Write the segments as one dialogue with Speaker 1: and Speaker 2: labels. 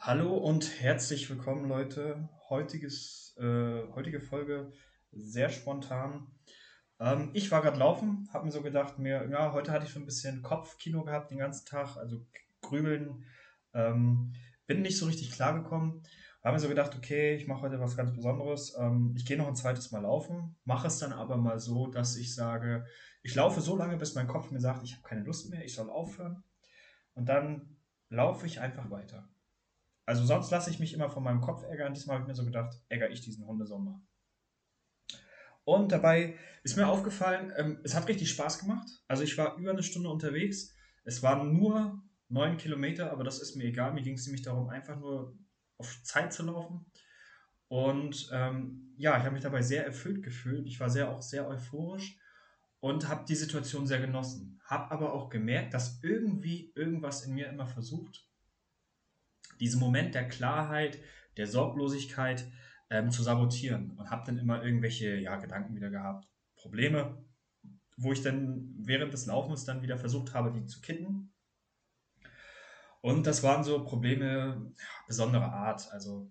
Speaker 1: Hallo und herzlich willkommen, Leute. Heutiges, äh, heutige Folge sehr spontan. Ähm, ich war gerade laufen, habe mir so gedacht, mir, ja, heute hatte ich so ein bisschen Kopfkino gehabt den ganzen Tag, also grübeln. Ähm, bin nicht so richtig klargekommen. Habe mir so gedacht, okay, ich mache heute was ganz Besonderes. Ähm, ich gehe noch ein zweites Mal laufen, mache es dann aber mal so, dass ich sage, ich laufe so lange, bis mein Kopf mir sagt, ich habe keine Lust mehr, ich soll aufhören. Und dann laufe ich einfach weiter. Also sonst lasse ich mich immer von meinem Kopf ärgern. Diesmal habe ich mir so gedacht, ärgere ich diesen Hundesommer. Und dabei ist mir aufgefallen, ähm, es hat richtig Spaß gemacht. Also ich war über eine Stunde unterwegs. Es waren nur neun Kilometer, aber das ist mir egal. Mir ging es nämlich darum, einfach nur auf Zeit zu laufen. Und ähm, ja, ich habe mich dabei sehr erfüllt gefühlt. Ich war sehr auch sehr euphorisch und habe die Situation sehr genossen. Habe aber auch gemerkt, dass irgendwie irgendwas in mir immer versucht, diesen Moment der Klarheit, der Sorglosigkeit ähm, zu sabotieren und habe dann immer irgendwelche ja, Gedanken wieder gehabt, Probleme, wo ich dann während des Laufens dann wieder versucht habe, die zu kitten. Und das waren so Probleme besonderer Art. Also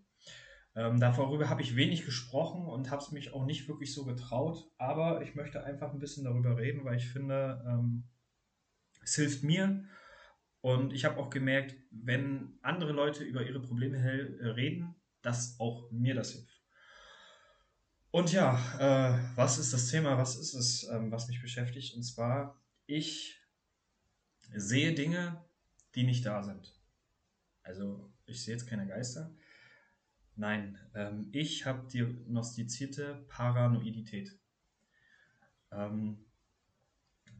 Speaker 1: ähm, darüber habe ich wenig gesprochen und habe es mich auch nicht wirklich so getraut. Aber ich möchte einfach ein bisschen darüber reden, weil ich finde, ähm, es hilft mir und ich habe auch gemerkt, wenn andere Leute über ihre Probleme äh, reden, dass auch mir das hilft. Und ja, äh, was ist das Thema? Was ist es, ähm, was mich beschäftigt? Und zwar, ich sehe Dinge, die nicht da sind. Also, ich sehe jetzt keine Geister. Nein, ähm, ich habe diagnostizierte Paranoidität. Ähm,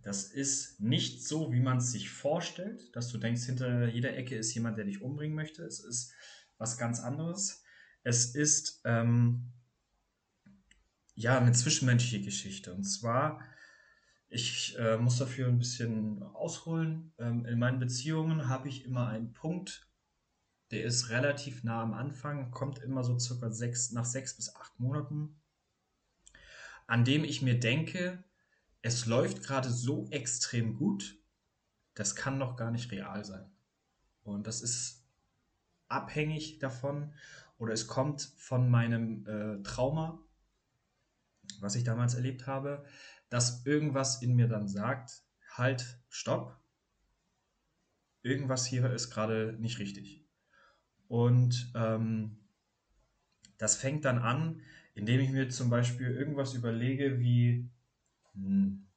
Speaker 1: das ist nicht so, wie man es sich vorstellt, dass du denkst, hinter jeder Ecke ist jemand, der dich umbringen möchte. Es ist was ganz anderes. Es ist ähm, ja eine zwischenmenschliche Geschichte. Und zwar, ich äh, muss dafür ein bisschen ausholen. Ähm, in meinen Beziehungen habe ich immer einen Punkt, der ist relativ nah am Anfang, kommt immer so circa sechs, nach sechs bis acht Monaten, an dem ich mir denke, es läuft gerade so extrem gut, das kann noch gar nicht real sein. Und das ist abhängig davon oder es kommt von meinem äh, Trauma, was ich damals erlebt habe, dass irgendwas in mir dann sagt, halt, stopp, irgendwas hier ist gerade nicht richtig. Und ähm, das fängt dann an, indem ich mir zum Beispiel irgendwas überlege wie, hm.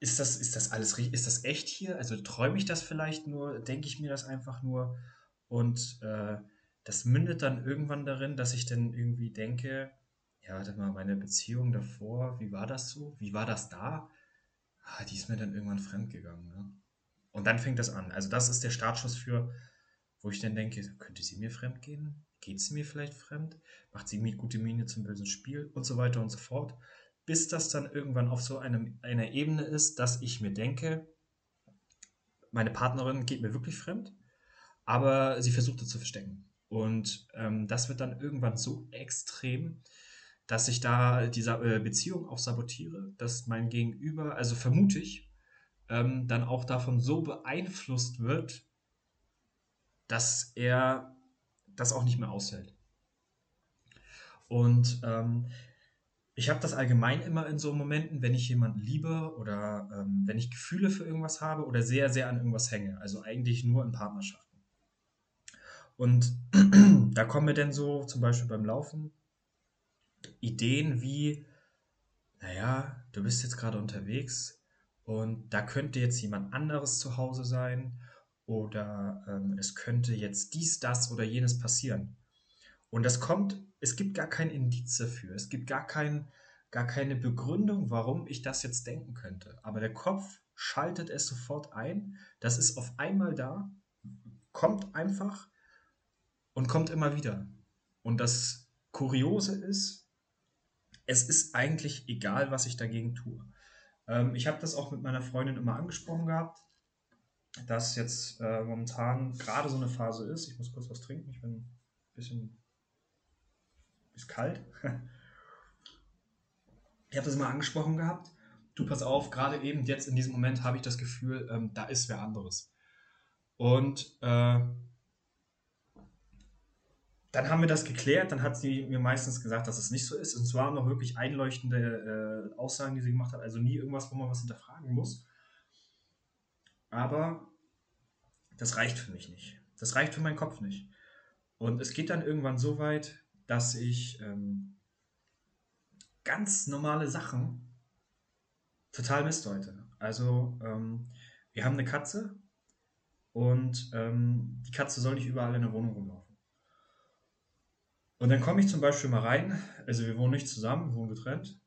Speaker 1: Ist das, ist das alles? Ist das echt hier? Also träume ich das vielleicht nur? Denke ich mir das einfach nur? Und äh, das mündet dann irgendwann darin, dass ich dann irgendwie denke, ja, warte mal, meine Beziehung davor, wie war das so? Wie war das da? Ah, die ist mir dann irgendwann fremdgegangen. Ne? Und dann fängt das an. Also das ist der Startschuss für, wo ich dann denke, könnte sie mir fremd gehen? Geht sie mir vielleicht fremd? Macht sie mir gute Miene zum bösen Spiel? Und so weiter und so fort. Bis das dann irgendwann auf so einem, einer Ebene ist, dass ich mir denke, meine Partnerin geht mir wirklich fremd, aber sie versucht es zu verstecken. Und ähm, das wird dann irgendwann so extrem, dass ich da diese äh, Beziehung auch sabotiere, dass mein Gegenüber, also vermute ich, ähm, dann auch davon so beeinflusst wird, dass er das auch nicht mehr aushält. Und ähm, ich habe das allgemein immer in so Momenten, wenn ich jemanden liebe oder ähm, wenn ich Gefühle für irgendwas habe oder sehr, sehr an irgendwas hänge. Also eigentlich nur in Partnerschaften. Und da kommen mir dann so zum Beispiel beim Laufen Ideen wie, naja, du bist jetzt gerade unterwegs und da könnte jetzt jemand anderes zu Hause sein oder ähm, es könnte jetzt dies, das oder jenes passieren. Und das kommt, es gibt gar kein Indiz dafür, es gibt gar, kein, gar keine Begründung, warum ich das jetzt denken könnte. Aber der Kopf schaltet es sofort ein, das ist auf einmal da, kommt einfach und kommt immer wieder. Und das Kuriose ist, es ist eigentlich egal, was ich dagegen tue. Ähm, ich habe das auch mit meiner Freundin immer angesprochen gehabt dass jetzt äh, momentan gerade so eine Phase ist. Ich muss kurz was trinken, ich bin ein bisschen ist kalt. ich habe das mal angesprochen gehabt. Du pass auf, gerade eben jetzt in diesem Moment habe ich das Gefühl, ähm, da ist wer anderes. Und äh, dann haben wir das geklärt, dann hat sie mir meistens gesagt, dass es nicht so ist. Und waren noch wirklich einleuchtende äh, Aussagen, die sie gemacht hat. Also nie irgendwas, wo man was hinterfragen muss. Aber das reicht für mich nicht. Das reicht für meinen Kopf nicht. Und es geht dann irgendwann so weit, dass ich ähm, ganz normale Sachen total missdeute. Also ähm, wir haben eine Katze und ähm, die Katze soll nicht überall in der Wohnung rumlaufen. Und dann komme ich zum Beispiel mal rein, also wir wohnen nicht zusammen, wir wohnen getrennt.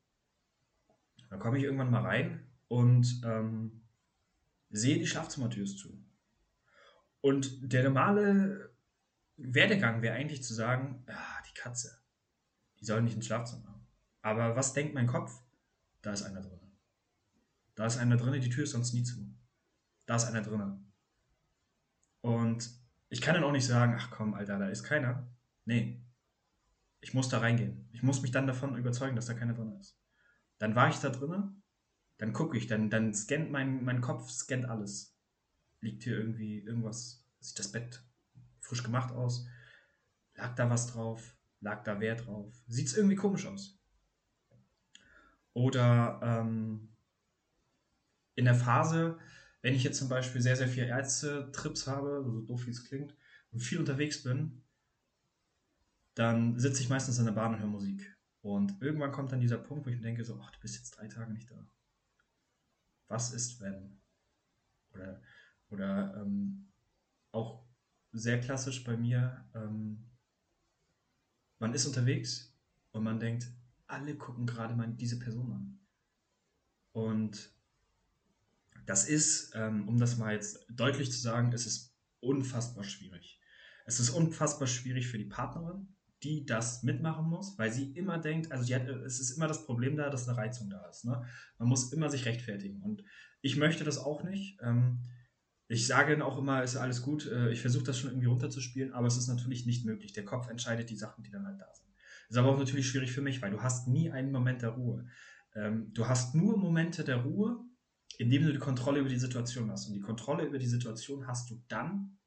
Speaker 1: Dann komme ich irgendwann mal rein und ähm, sehe, die Schlafzimmertür zu. Und der normale Werdegang wäre eigentlich zu sagen, ah, die Katze, die soll nicht ins Schlafzimmer. Aber was denkt mein Kopf? Da ist einer drin. Da ist einer drin, die Tür ist sonst nie zu. Da ist einer drin. Und ich kann dann auch nicht sagen, ach komm, Alter, da ist keiner. Nee, ich muss da reingehen. Ich muss mich dann davon überzeugen, dass da keiner drin ist. Dann war ich da drinnen, dann gucke ich, dann, dann scannt mein, mein Kopf, scannt alles. Liegt hier irgendwie irgendwas, sieht das Bett frisch gemacht aus? Lag da was drauf? Lag da wer drauf? Sieht es irgendwie komisch aus? Oder ähm, in der Phase, wenn ich jetzt zum Beispiel sehr, sehr viele Ärzte-Trips habe, so doof wie es klingt, und viel unterwegs bin, dann sitze ich meistens in der Bahn und höre Musik. Und irgendwann kommt dann dieser Punkt, wo ich mir denke, so, ach, du bist jetzt drei Tage nicht da. Was ist, wenn? Oder, oder ähm, auch sehr klassisch bei mir, ähm, man ist unterwegs und man denkt, alle gucken gerade mal diese Person an. Und das ist, ähm, um das mal jetzt deutlich zu sagen, es ist unfassbar schwierig. Es ist unfassbar schwierig für die Partnerin, die das mitmachen muss, weil sie immer denkt, also hat, es ist immer das Problem da, dass eine Reizung da ist. Ne? Man muss immer sich rechtfertigen. Und ich möchte das auch nicht. Ähm, ich sage dann auch immer, ist alles gut. Äh, ich versuche das schon irgendwie runterzuspielen, aber es ist natürlich nicht möglich. Der Kopf entscheidet die Sachen, die dann halt da sind. Ist aber auch natürlich schwierig für mich, weil du hast nie einen Moment der Ruhe. Ähm, du hast nur Momente der Ruhe, indem du die Kontrolle über die Situation hast. Und die Kontrolle über die Situation hast du dann,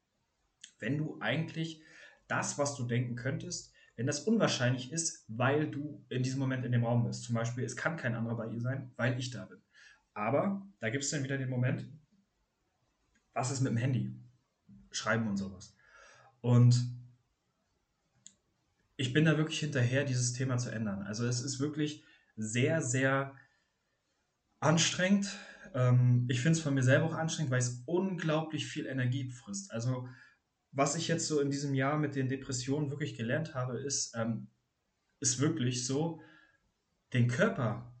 Speaker 1: wenn du eigentlich das, was du denken könntest, wenn das unwahrscheinlich ist, weil du in diesem Moment in dem Raum bist. Zum Beispiel, es kann kein anderer bei ihr sein, weil ich da bin. Aber da gibt es dann wieder den Moment, was ist mit dem Handy? Schreiben und sowas. Und ich bin da wirklich hinterher, dieses Thema zu ändern. Also es ist wirklich sehr, sehr anstrengend. Ähm, ich finde es von mir selber auch anstrengend, weil es unglaublich viel Energie frisst. Also was ich jetzt so in diesem Jahr mit den Depressionen wirklich gelernt habe, ist, ähm, ist wirklich so, den Körper,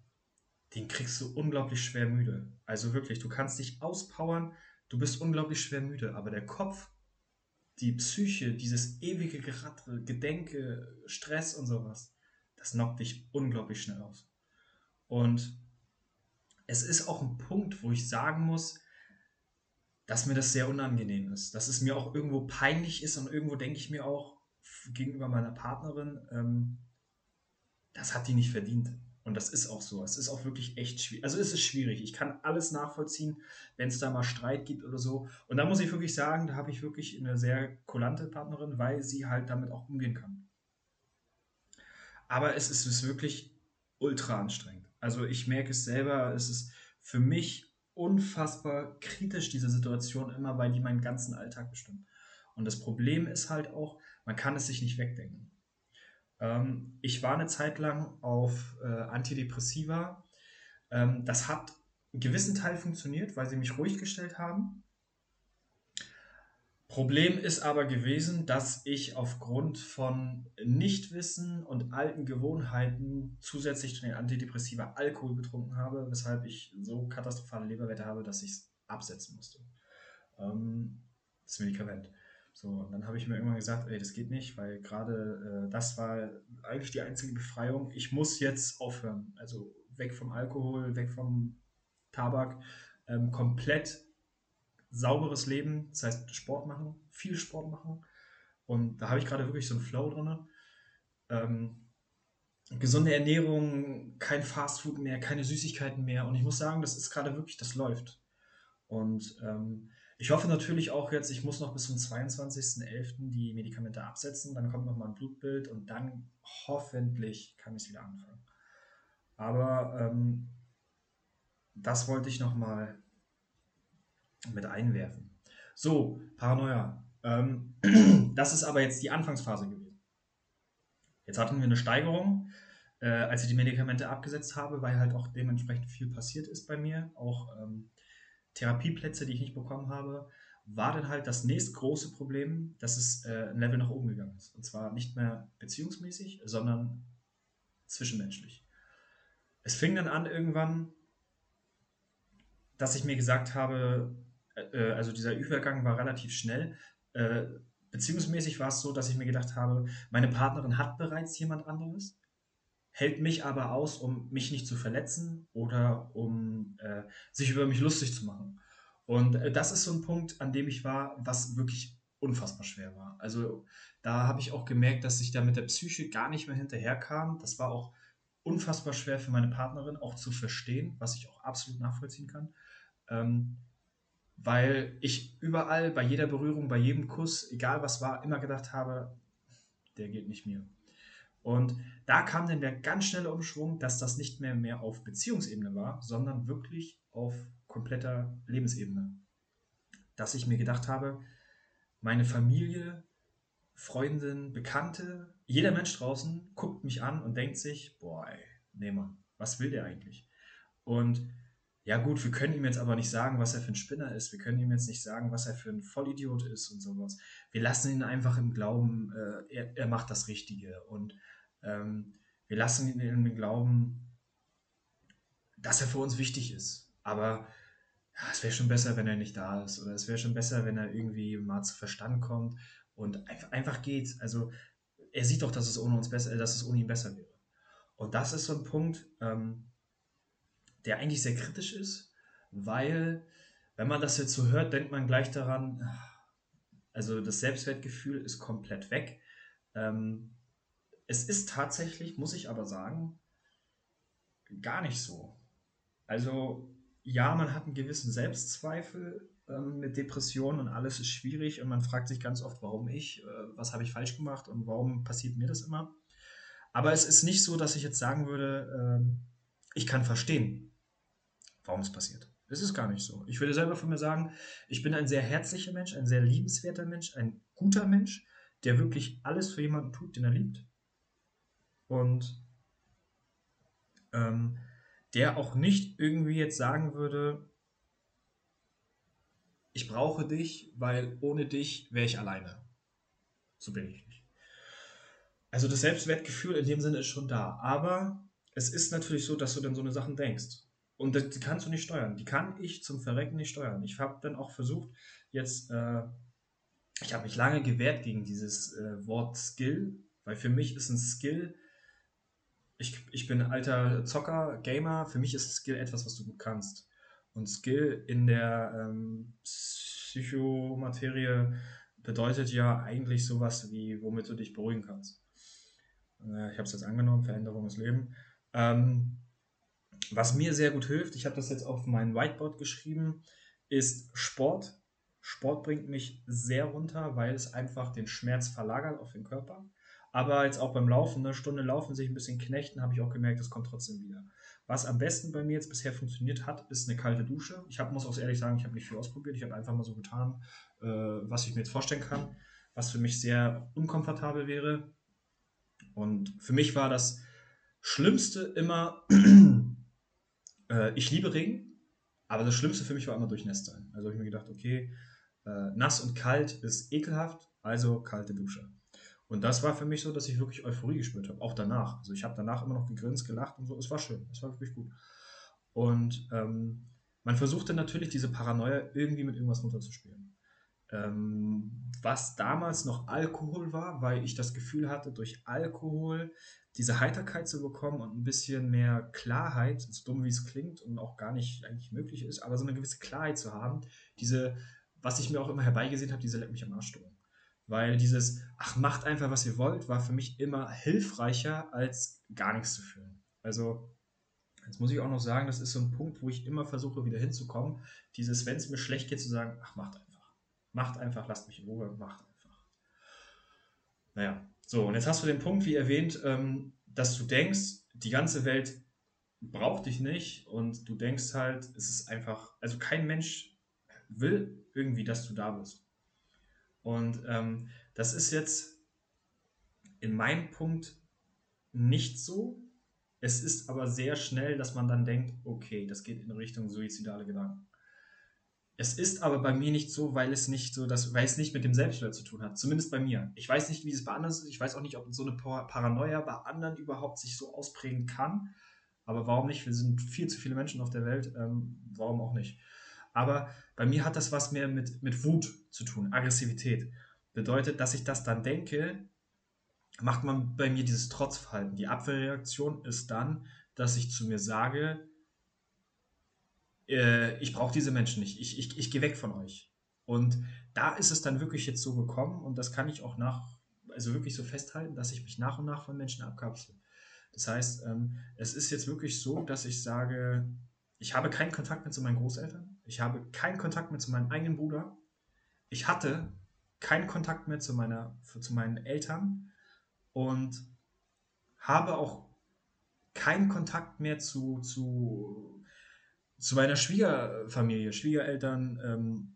Speaker 1: den kriegst du unglaublich schwer müde. Also wirklich, du kannst dich auspowern, du bist unglaublich schwer müde, aber der Kopf, die Psyche, dieses ewige Geratte, Gedenke, Stress und sowas, das knockt dich unglaublich schnell aus. Und es ist auch ein Punkt, wo ich sagen muss, dass mir das sehr unangenehm ist, dass es mir auch irgendwo peinlich ist und irgendwo denke ich mir auch gegenüber meiner Partnerin, ähm, das hat die nicht verdient. Und das ist auch so. Es ist auch wirklich echt schwierig. Also es ist schwierig. Ich kann alles nachvollziehen, wenn es da mal Streit gibt oder so. Und da muss ich wirklich sagen, da habe ich wirklich eine sehr kulante Partnerin, weil sie halt damit auch umgehen kann. Aber es ist, es ist wirklich ultra anstrengend. Also ich merke es selber, es ist für mich unfassbar kritisch, diese Situation immer, weil die meinen ganzen Alltag bestimmt. Und das Problem ist halt auch, man kann es sich nicht wegdenken. Ähm, ich war eine Zeit lang auf äh, Antidepressiva. Ähm, das hat einen gewissen Teil funktioniert, weil sie mich ruhig gestellt haben. Problem ist aber gewesen, dass ich aufgrund von Nichtwissen und alten Gewohnheiten zusätzlich zu den Antidepressiva Alkohol getrunken habe, weshalb ich so katastrophale Leberwerte habe, dass ich es absetzen musste. Ähm, das Medikament. So, und dann habe ich mir irgendwann gesagt, ey, das geht nicht, weil gerade äh, das war eigentlich die einzige Befreiung. Ich muss jetzt aufhören. Also weg vom Alkohol, weg vom Tabak, ähm, komplett sauberes Leben, das heißt Sport machen, viel Sport machen. Und da habe ich gerade wirklich so einen Flow drin. Ähm, gesunde Ernährung, kein Fastfood mehr, keine Süßigkeiten mehr. Und ich muss sagen, das ist gerade wirklich, das läuft. Und ähm, ich hoffe natürlich auch jetzt, ich muss noch bis zum 22.11. die Medikamente absetzen, dann kommt nochmal ein Blutbild und dann hoffentlich kann ich es wieder anfangen. Aber ähm, das wollte ich nochmal mit einwerfen. So, Paranoia. Ähm, das ist aber jetzt die Anfangsphase gewesen. Jetzt hatten wir eine Steigerung, äh, als ich die Medikamente abgesetzt habe, weil halt auch dementsprechend viel passiert ist bei mir. Auch ähm, Therapieplätze, die ich nicht bekommen habe, war dann halt das nächstgroße Problem, dass es äh, ein Level nach oben gegangen ist. Und zwar nicht mehr beziehungsmäßig, sondern zwischenmenschlich. Es fing dann an irgendwann, dass ich mir gesagt habe, äh, äh, also dieser Übergang war relativ schnell. Äh, beziehungsmäßig war es so, dass ich mir gedacht habe, meine Partnerin hat bereits jemand anderes, hält mich aber aus, um mich nicht zu verletzen oder um äh, sich über mich lustig zu machen. Und äh, das ist so ein Punkt, an dem ich war, was wirklich unfassbar schwer war. Also da habe ich auch gemerkt, dass ich da mit der Psyche gar nicht mehr hinterherkam. Das war auch unfassbar schwer für meine Partnerin auch zu verstehen, was ich auch absolut nachvollziehen kann. Ähm, weil ich überall, bei jeder Berührung, bei jedem Kuss, egal was war, immer gedacht habe, der geht nicht mir. Und da kam dann der ganz schnelle Umschwung, dass das nicht mehr, mehr auf Beziehungsebene war, sondern wirklich auf kompletter Lebensebene. Dass ich mir gedacht habe, meine Familie, Freundin, Bekannte, jeder Mensch draußen guckt mich an und denkt sich, boah, ey, nee was will der eigentlich? Und ja gut, wir können ihm jetzt aber nicht sagen, was er für ein Spinner ist. Wir können ihm jetzt nicht sagen, was er für ein Vollidiot ist und sowas. Wir lassen ihn einfach im Glauben, äh, er, er, macht das Richtige. Und wir lassen ihn im Glauben, dass er für uns wichtig ist. Aber ja, es wäre schon besser, wenn er nicht da ist. Oder es wäre schon besser, wenn er irgendwie mal zu Verstand kommt und einfach, einfach geht. Also er sieht doch, dass es ohne uns besser, dass es ohne ihn besser wäre. Und das ist so ein Punkt, ähm, der eigentlich sehr kritisch ist, weil, wenn man das jetzt so hört, denkt man gleich daran, also das Selbstwertgefühl ist komplett weg. Ähm, es ist tatsächlich, muss ich aber sagen, gar nicht so. Also ja, man hat einen gewissen Selbstzweifel ähm, mit Depressionen und alles ist schwierig und man fragt sich ganz oft, warum ich, äh, was habe ich falsch gemacht und warum passiert mir das immer. Aber es ist nicht so, dass ich jetzt sagen würde, äh, ich kann verstehen, warum es passiert. Es ist gar nicht so. Ich würde selber von mir sagen, ich bin ein sehr herzlicher Mensch, ein sehr liebenswerter Mensch, ein guter Mensch, der wirklich alles für jemanden tut, den er liebt. Und ähm, der auch nicht irgendwie jetzt sagen würde, ich brauche dich, weil ohne dich wäre ich alleine. So bin ich nicht. Also das Selbstwertgefühl in dem Sinne ist schon da. Aber es ist natürlich so, dass du dann so eine Sachen denkst. Und die kannst du nicht steuern. Die kann ich zum Verrecken nicht steuern. Ich habe dann auch versucht, jetzt, äh, ich habe mich lange gewehrt gegen dieses äh, Wort Skill, weil für mich ist ein Skill, ich, ich bin alter Zocker, Gamer, für mich ist Skill etwas, was du gut kannst. Und Skill in der ähm, Psychomaterie bedeutet ja eigentlich sowas wie, womit du dich beruhigen kannst. Äh, ich habe es jetzt angenommen, Veränderung ist Leben. Ähm, was mir sehr gut hilft, ich habe das jetzt auf mein Whiteboard geschrieben, ist Sport. Sport bringt mich sehr runter, weil es einfach den Schmerz verlagert auf den Körper. Aber jetzt auch beim Laufen, eine Stunde laufen, sich ein bisschen knechten, habe ich auch gemerkt, das kommt trotzdem wieder. Was am besten bei mir jetzt bisher funktioniert hat, ist eine kalte Dusche. Ich hab, muss auch ehrlich sagen, ich habe nicht viel ausprobiert. Ich habe einfach mal so getan, äh, was ich mir jetzt vorstellen kann, was für mich sehr unkomfortabel wäre. Und für mich war das Schlimmste immer äh, ich liebe Regen, aber das Schlimmste für mich war immer durchnässt sein. Also habe ich mir gedacht, okay, äh, nass und kalt ist ekelhaft, also kalte Dusche. Und das war für mich so, dass ich wirklich Euphorie gespürt habe, auch danach. Also ich habe danach immer noch gegrinst, gelacht und so. Es war schön, es war wirklich gut. Und ähm, man versuchte natürlich diese Paranoia irgendwie mit irgendwas runterzuspielen. Ähm, was damals noch Alkohol war, weil ich das Gefühl hatte, durch Alkohol diese Heiterkeit zu bekommen und ein bisschen mehr Klarheit, so dumm wie es klingt und auch gar nicht eigentlich möglich ist, aber so eine gewisse Klarheit zu haben, diese, was ich mir auch immer herbeigesehen habe, diese Leck mich am Arsch Stimmung. Weil dieses, ach, macht einfach, was ihr wollt, war für mich immer hilfreicher, als gar nichts zu fühlen. Also, jetzt muss ich auch noch sagen, das ist so ein Punkt, wo ich immer versuche, wieder hinzukommen. Dieses, wenn es mir schlecht geht, zu sagen, ach, macht einfach Macht einfach, lasst mich in Ruhe, macht einfach. Naja, so, und jetzt hast du den Punkt, wie erwähnt, ähm, dass du denkst, die ganze Welt braucht dich nicht und du denkst halt, es ist einfach, also kein Mensch will irgendwie, dass du da bist. Und ähm, das ist jetzt in meinem Punkt nicht so. Es ist aber sehr schnell, dass man dann denkt, okay, das geht in Richtung suizidale Gedanken. Es ist aber bei mir nicht so, weil es nicht so, dass, weil es nicht mit dem Selbstwert zu tun hat. Zumindest bei mir. Ich weiß nicht, wie es bei anderen ist. Ich weiß auch nicht, ob so eine Paranoia bei anderen überhaupt sich so ausprägen kann. Aber warum nicht? Wir sind viel zu viele Menschen auf der Welt. Ähm, warum auch nicht? Aber bei mir hat das was mehr mit, mit Wut zu tun, Aggressivität. Bedeutet, dass ich das dann denke, macht man bei mir dieses Trotzverhalten. Die Abwehrreaktion ist dann, dass ich zu mir sage, äh, ich brauche diese Menschen nicht, ich, ich, ich gehe weg von euch. Und da ist es dann wirklich jetzt so gekommen und das kann ich auch nach, also wirklich so festhalten, dass ich mich nach und nach von Menschen abkapsel. Das heißt, ähm, es ist jetzt wirklich so, dass ich sage, ich habe keinen Kontakt mehr zu meinen Großeltern, ich habe keinen Kontakt mehr zu meinem eigenen Bruder, ich hatte keinen Kontakt mehr zu, meiner, zu meinen Eltern und habe auch keinen Kontakt mehr zu, zu, zu meiner Schwiegerfamilie, Schwiegereltern, ähm,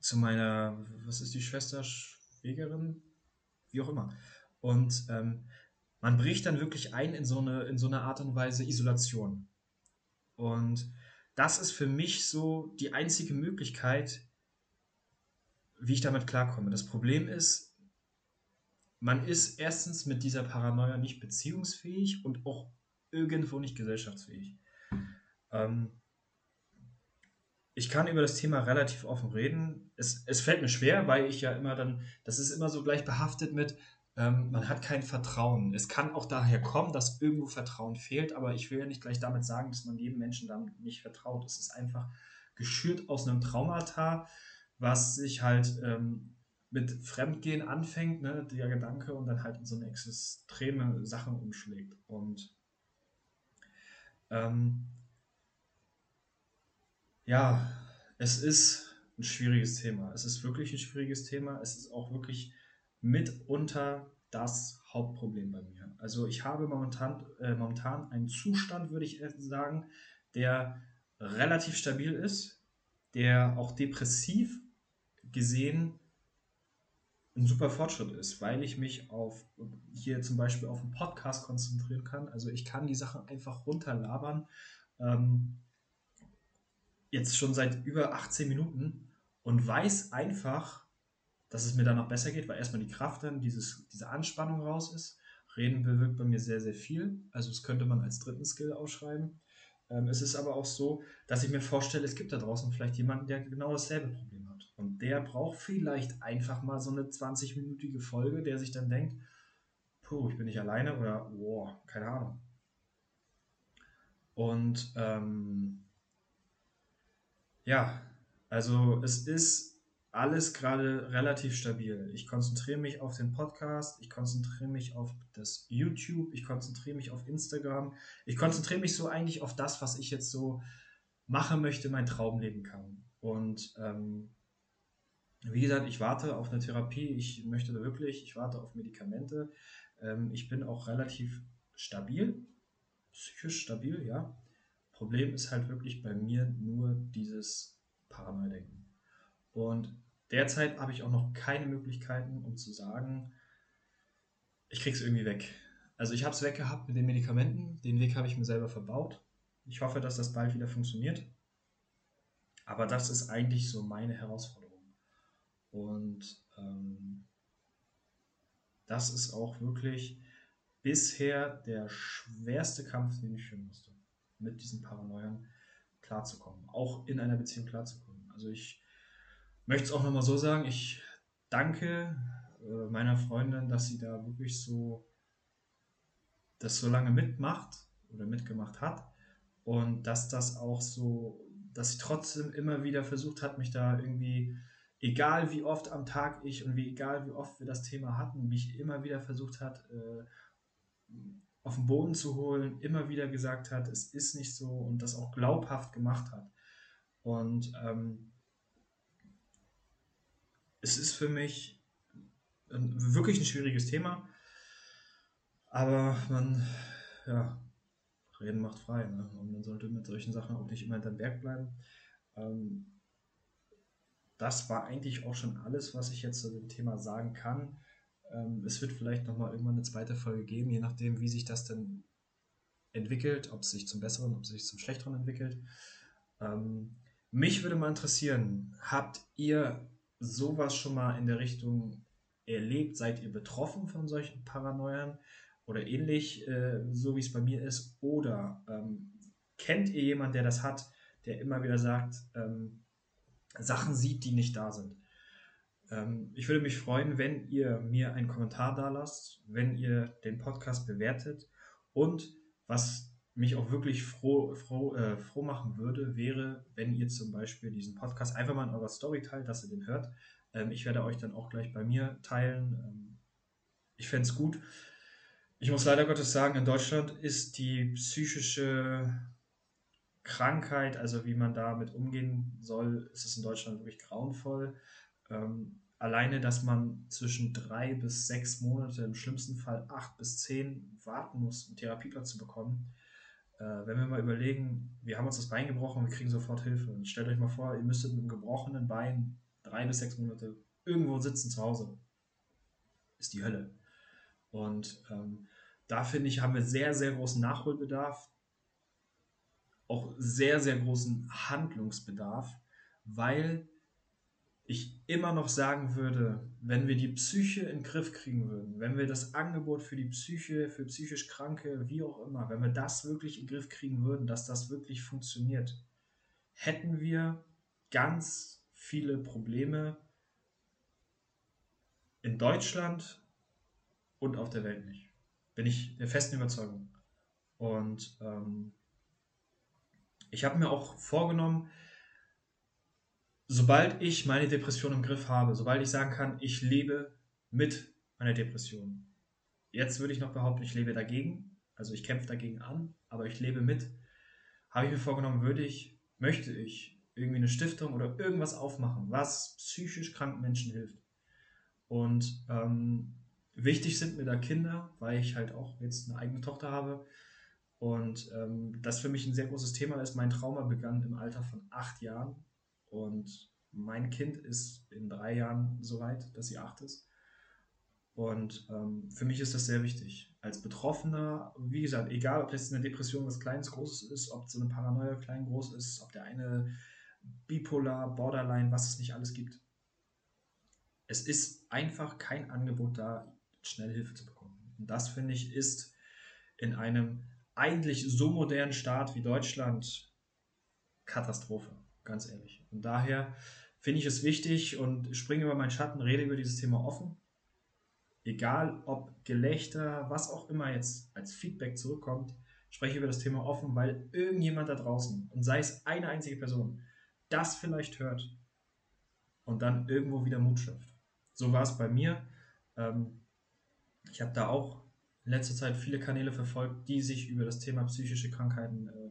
Speaker 1: zu meiner, was ist die Schwester, Schwägerin, wie auch immer. Und ähm, man bricht dann wirklich ein in so, eine, in so eine Art und Weise Isolation. Und das ist für mich so die einzige Möglichkeit, wie ich damit klarkomme. Das Problem ist, man ist erstens mit dieser Paranoia nicht beziehungsfähig und auch irgendwo nicht gesellschaftsfähig. Ähm, ich kann über das Thema relativ offen reden. Es, es fällt mir schwer, weil ich ja immer dann, das ist immer so gleich behaftet mit, ähm, man hat kein Vertrauen. Es kann auch daher kommen, dass irgendwo Vertrauen fehlt, aber ich will ja nicht gleich damit sagen, dass man jedem Menschen damit nicht vertraut. Es ist einfach geschürt aus einem Traumata, was sich halt ähm, mit Fremdgehen anfängt, ne, der Gedanke, und dann halt in so eine extreme Sache umschlägt. Und ähm, ja, es ist ein schwieriges Thema. Es ist wirklich ein schwieriges Thema. Es ist auch wirklich mitunter das Hauptproblem bei mir. Also ich habe momentan, äh, momentan einen Zustand, würde ich sagen, der relativ stabil ist, der auch depressiv gesehen ein super Fortschritt ist, weil ich mich auf hier zum Beispiel auf einen Podcast konzentrieren kann. Also ich kann die Sachen einfach runterlabern. Ähm, jetzt schon seit über 18 Minuten und weiß einfach, dass es mir dann noch besser geht, weil erstmal die Kraft dann, dieses, diese Anspannung raus ist. Reden bewirkt bei mir sehr, sehr viel. Also das könnte man als dritten Skill ausschreiben. Ähm, es ist aber auch so, dass ich mir vorstelle, es gibt da draußen vielleicht jemanden, der genau dasselbe Problem hat. Und der braucht vielleicht einfach mal so eine 20-minütige Folge, der sich dann denkt, puh, ich bin nicht alleine oder, boah, keine Ahnung. Und ähm, ja, also es ist alles gerade relativ stabil. Ich konzentriere mich auf den Podcast, ich konzentriere mich auf das YouTube, ich konzentriere mich auf Instagram, ich konzentriere mich so eigentlich auf das, was ich jetzt so machen möchte, mein Traum leben kann. Und ähm, wie gesagt, ich warte auf eine Therapie, ich möchte da wirklich, ich warte auf Medikamente. Ähm, ich bin auch relativ stabil, psychisch stabil, ja. Problem ist halt wirklich bei mir nur dieses Paranoia-Denken. Und derzeit habe ich auch noch keine Möglichkeiten, um zu sagen, ich krieg's irgendwie weg. Also ich habe es weggehabt mit den Medikamenten, den Weg habe ich mir selber verbaut. Ich hoffe, dass das bald wieder funktioniert. Aber das ist eigentlich so meine Herausforderung. Und ähm, das ist auch wirklich bisher der schwerste Kampf, den ich führen musste, mit diesen Paranoiern klarzukommen, auch in einer Beziehung klarzukommen. Also ich möchte es auch nochmal so sagen, ich danke äh, meiner Freundin, dass sie da wirklich so das so lange mitmacht oder mitgemacht hat und dass das auch so, dass sie trotzdem immer wieder versucht hat, mich da irgendwie, egal wie oft am Tag ich und wie egal wie oft wir das Thema hatten, mich immer wieder versucht hat, äh, auf den Boden zu holen, immer wieder gesagt hat, es ist nicht so und das auch glaubhaft gemacht hat. Und ähm, es ist für mich ein, wirklich ein schwieriges Thema. Aber man, ja, reden macht frei. Ne? Und man sollte mit solchen Sachen auch nicht immer hinterm Berg bleiben. Ähm, das war eigentlich auch schon alles, was ich jetzt zu dem Thema sagen kann. Ähm, es wird vielleicht nochmal irgendwann eine zweite Folge geben, je nachdem, wie sich das denn entwickelt, ob es sich zum Besseren, ob es sich zum Schlechteren entwickelt. Ähm, mich würde mal interessieren, habt ihr sowas schon mal in der Richtung erlebt? Seid ihr betroffen von solchen Paranoiern oder ähnlich, äh, so wie es bei mir ist? Oder ähm, kennt ihr jemanden, der das hat, der immer wieder sagt, ähm, Sachen sieht, die nicht da sind? Ähm, ich würde mich freuen, wenn ihr mir einen Kommentar da lasst, wenn ihr den Podcast bewertet und was mich auch wirklich froh, froh, äh, froh machen würde, wäre, wenn ihr zum Beispiel diesen Podcast einfach mal in eurer Story teilt, dass ihr den hört. Ähm, ich werde euch dann auch gleich bei mir teilen. Ähm, ich fände es gut. Ich muss leider Gottes sagen, in Deutschland ist die psychische Krankheit, also wie man damit umgehen soll, ist es in Deutschland wirklich grauenvoll. Ähm, alleine, dass man zwischen drei bis sechs Monate, im schlimmsten Fall acht bis zehn warten muss, einen Therapieplatz zu bekommen. Äh, wenn wir mal überlegen, wir haben uns das Bein gebrochen und wir kriegen sofort Hilfe. Und stellt euch mal vor, ihr müsstet mit einem gebrochenen Bein drei bis sechs Monate irgendwo sitzen zu Hause. Ist die Hölle. Und ähm, da finde ich, haben wir sehr, sehr großen Nachholbedarf. Auch sehr, sehr großen Handlungsbedarf, weil ich immer noch sagen würde, wenn wir die Psyche in den Griff kriegen würden, wenn wir das Angebot für die Psyche, für psychisch Kranke, wie auch immer, wenn wir das wirklich in den Griff kriegen würden, dass das wirklich funktioniert, hätten wir ganz viele Probleme in Deutschland und auf der Welt nicht. Bin ich der festen Überzeugung. Und ähm, ich habe mir auch vorgenommen, sobald ich meine Depression im Griff habe, sobald ich sagen kann, ich lebe mit meiner Depression. Jetzt würde ich noch behaupten, ich lebe dagegen, also ich kämpfe dagegen an, aber ich lebe mit. Habe ich mir vorgenommen, würde ich, möchte ich irgendwie eine Stiftung oder irgendwas aufmachen, was psychisch kranken Menschen hilft. Und ähm, wichtig sind mir da Kinder, weil ich halt auch jetzt eine eigene Tochter habe. Und ähm, das für mich ein sehr großes Thema ist. Mein Trauma begann im Alter von acht Jahren und mein Kind ist in drei Jahren so weit, dass sie acht ist. Und ähm, für mich ist das sehr wichtig. Als Betroffener, wie gesagt, egal ob das eine Depression was Kleines, Großes ist, ob so eine Paranoia klein, groß ist, ob der eine Bipolar, Borderline, was es nicht alles gibt. Es ist einfach kein Angebot da, schnell Hilfe zu bekommen. Und das, finde ich, ist in einem eigentlich so modernen Staat wie Deutschland Katastrophe ganz ehrlich. Und daher finde ich es wichtig und springe über meinen Schatten, rede über dieses Thema offen. Egal ob Gelächter, was auch immer jetzt als Feedback zurückkommt, spreche über das Thema offen, weil irgendjemand da draußen, und sei es eine einzige Person, das vielleicht hört und dann irgendwo wieder Mut schöpft. So war es bei mir. Ähm, ich habe da auch in letzter Zeit viele Kanäle verfolgt, die sich über das Thema psychische Krankheiten äh,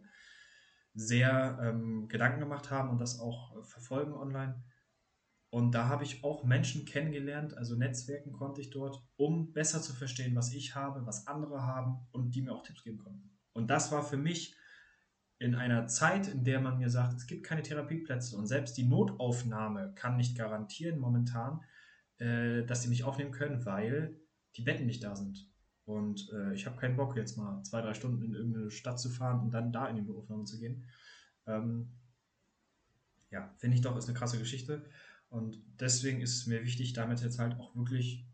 Speaker 1: sehr ähm, Gedanken gemacht haben und das auch äh, verfolgen online. Und da habe ich auch Menschen kennengelernt, also Netzwerken konnte ich dort, um besser zu verstehen, was ich habe, was andere haben und die mir auch Tipps geben konnten. Und das war für mich in einer Zeit, in der man mir sagt, es gibt keine Therapieplätze und selbst die Notaufnahme kann nicht garantieren momentan, äh, dass sie mich aufnehmen können, weil die Betten nicht da sind. Und äh, ich habe keinen Bock, jetzt mal zwei, drei Stunden in irgendeine Stadt zu fahren und dann da in die Notaufnahme zu gehen. Ähm, ja, finde ich doch, ist eine krasse Geschichte. Und deswegen ist es mir wichtig, damit jetzt halt auch wirklich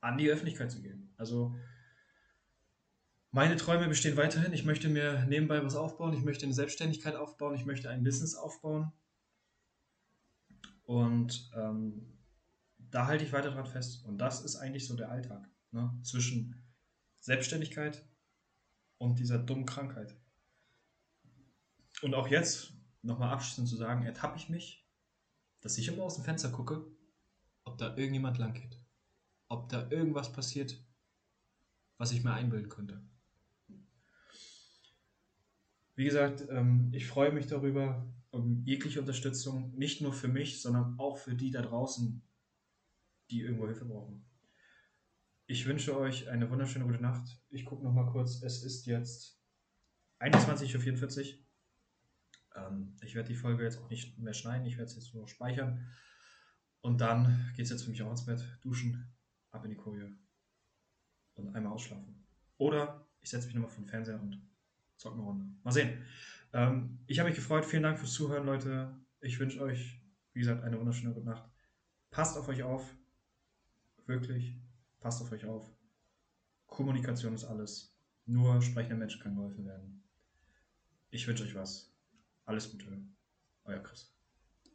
Speaker 1: an die Öffentlichkeit zu gehen. Also meine Träume bestehen weiterhin. Ich möchte mir nebenbei was aufbauen. Ich möchte eine Selbstständigkeit aufbauen. Ich möchte ein Business aufbauen. Und ähm, da halte ich weiter dran fest. Und das ist eigentlich so der Alltag ne, zwischen Selbstständigkeit und dieser dummen Krankheit. Und auch jetzt nochmal abschließend zu sagen, ertappe ich mich, dass ich immer aus dem Fenster gucke, ob da irgendjemand lang geht. Ob da irgendwas passiert, was ich mir einbilden könnte. Wie gesagt, ähm, ich freue mich darüber um jegliche Unterstützung, nicht nur für mich, sondern auch für die da draußen, die irgendwo Hilfe brauchen. Ich wünsche euch eine wunderschöne gute Nacht. Ich gucke noch mal kurz. Es ist jetzt 21.44 Uhr. Ähm, ich werde die Folge jetzt auch nicht mehr schneiden. Ich werde es jetzt nur speichern. Und dann geht es jetzt für mich auch ins Bett. Duschen, ab in die Koje und einmal ausschlafen. Oder ich setze mich nochmal vor den Fernseher und zocke eine Runde. Mal sehen. Ähm, ich habe mich gefreut. Vielen Dank fürs Zuhören, Leute. Ich wünsche euch, wie gesagt, eine wunderschöne gute Nacht. Passt auf euch auf. Wirklich. Passt auf euch auf. Kommunikation ist alles. Nur sprechender Mensch kann geholfen werden. Ich wünsche euch was. Alles Gute. Euer Chris.